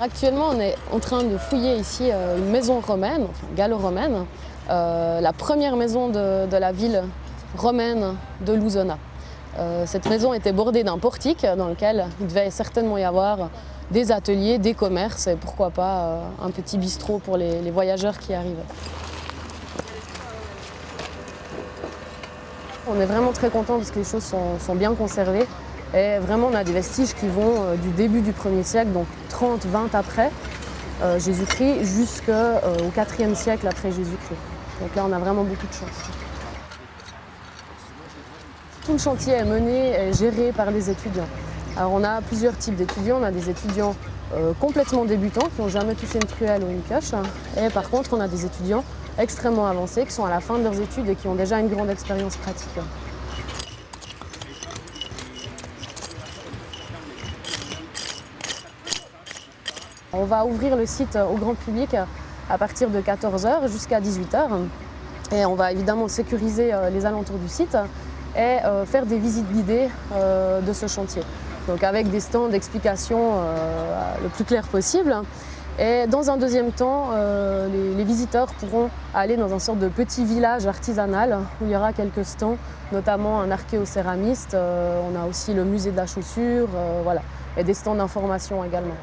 Actuellement, on est en train de fouiller ici euh, une maison romaine, gallo-romaine, euh, la première maison de, la ville romaine de Lousona. Euh, cette maison était bordée d'un portique dans lequel il devait certainement y avoir des ateliers, des commerces et pourquoi pas un petit bistrot pour les, les voyageurs qui arrivaient. On est vraiment très content parce que les choses sont, bien conservées. Et vraiment, on a des vestiges qui vont euh, du début du 1er siècle, donc 30, 20 après euh, Jésus-Christ, jusqu'au 4e siècle après Jésus-Christ. Donc là, on a vraiment beaucoup de chance. Tout le chantier est mené et géré par des étudiants. Alors on a plusieurs types d'étudiants. On a des étudiants euh, complètement débutants qui n'ont jamais touché une truelle ou une pioche. Et par contre, on a des étudiants extrêmement avancés qui sont à la fin de leurs études et qui ont déjà une grande expérience pratique. On va ouvrir le site au grand public à partir de 14h jusqu'à 18h. Et on va évidemment sécuriser euh, les alentours du site et euh, faire des visites guidées euh, de ce chantier. Donc avec des stands d'explication le plus clair possible. Et dans un deuxième temps, les, les, visiteurs pourront aller dans un sorte de petit village artisanal où il y aura quelques stands, notamment un archéocéramiste. on a aussi le musée de la chaussure, voilà, et des stands d'information également.